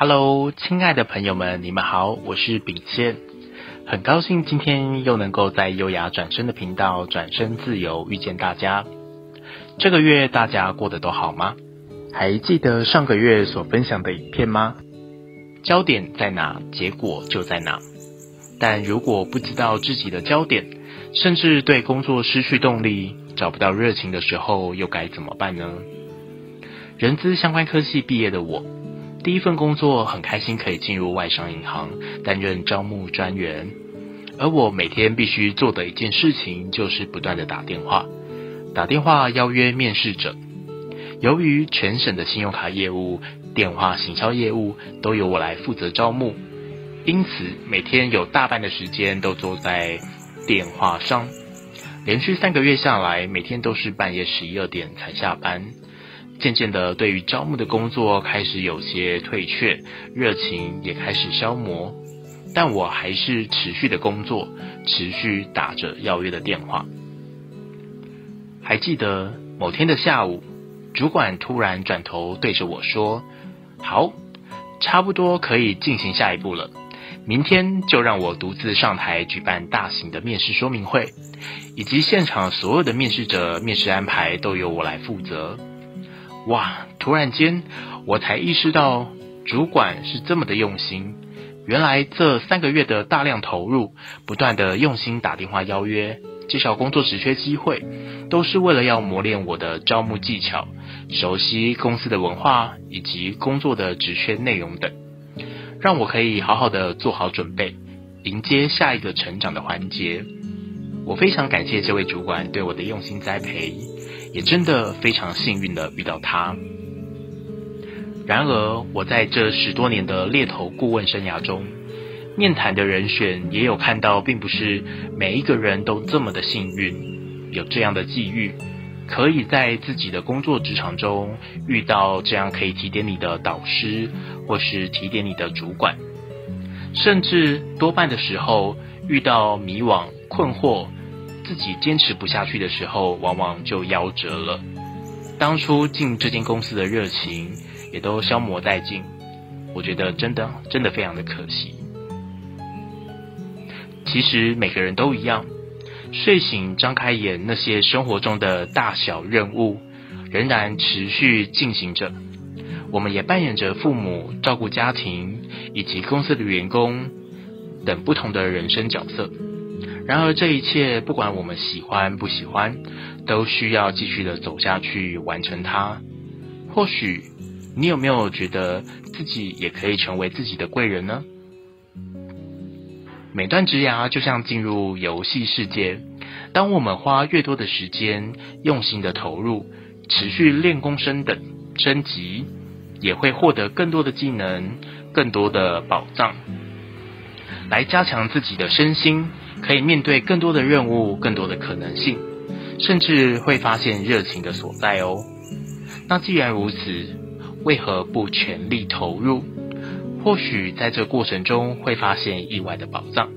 Hello，亲爱的朋友们，你们好，我是秉宪，很高兴今天又能够在优雅转身的频道转身自由遇见大家。这个月大家过得都好吗？还记得上个月所分享的影片吗？焦点在哪，结果就在哪。但如果不知道自己的焦点，甚至对工作失去动力，找不到热情的时候，又该怎么办呢？人资相关科系毕业的我，第一份工作很开心可以进入外商银行担任招募专员，而我每天必须做的一件事情就是不断的打电话，打电话邀约面试者。由于全省的信用卡业务、电话行销业务都由我来负责招募，因此每天有大半的时间都坐在电话上。连续三个月下来，每天都是半夜十一二点才下班。渐渐的，对于招募的工作开始有些退却，热情也开始消磨。但我还是持续的工作，持续打着邀约的电话。还记得某天的下午，主管突然转头对着我说：“好，差不多可以进行下一步了。明天就让我独自上台举办大型的面试说明会，以及现场所有的面试者面试安排都由我来负责。”哇！突然间，我才意识到主管是这么的用心。原来这三个月的大量投入，不断的用心打电话邀约、介绍工作职缺机会，都是为了要磨练我的招募技巧，熟悉公司的文化以及工作的职缺内容等，让我可以好好的做好准备，迎接下一个成长的环节。我非常感谢这位主管对我的用心栽培。也真的非常幸运的遇到他。然而，我在这十多年的猎头顾问生涯中，面谈的人选也有看到，并不是每一个人都这么的幸运，有这样的际遇，可以在自己的工作职场中遇到这样可以提点你的导师，或是提点你的主管，甚至多半的时候遇到迷惘困惑。自己坚持不下去的时候，往往就夭折了。当初进这间公司的热情也都消磨殆尽，我觉得真的真的非常的可惜。其实每个人都一样，睡醒张开眼，那些生活中的大小任务仍然持续进行着。我们也扮演着父母、照顾家庭以及公司的员工等不同的人生角色。然而，这一切不管我们喜欢不喜欢，都需要继续的走下去，完成它。或许你有没有觉得自己也可以成为自己的贵人呢？每段职涯就像进入游戏世界，当我们花越多的时间，用心的投入，持续练功升等升级，也会获得更多的技能，更多的宝藏，来加强自己的身心。可以面对更多的任务，更多的可能性，甚至会发现热情的所在哦。那既然如此，为何不全力投入？或许在这过程中会发现意外的宝藏。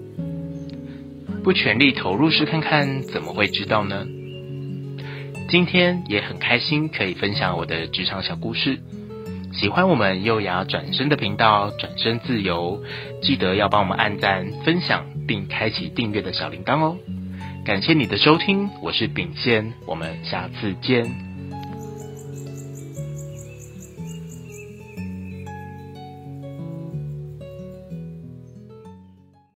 不全力投入试看看，怎么会知道呢？今天也很开心可以分享我的职场小故事。喜欢我们优雅转身的频道，转身自由，记得要帮我们按赞、分享。并开启订阅的小铃铛哦！感谢你的收听，我是秉宪，我们下次见。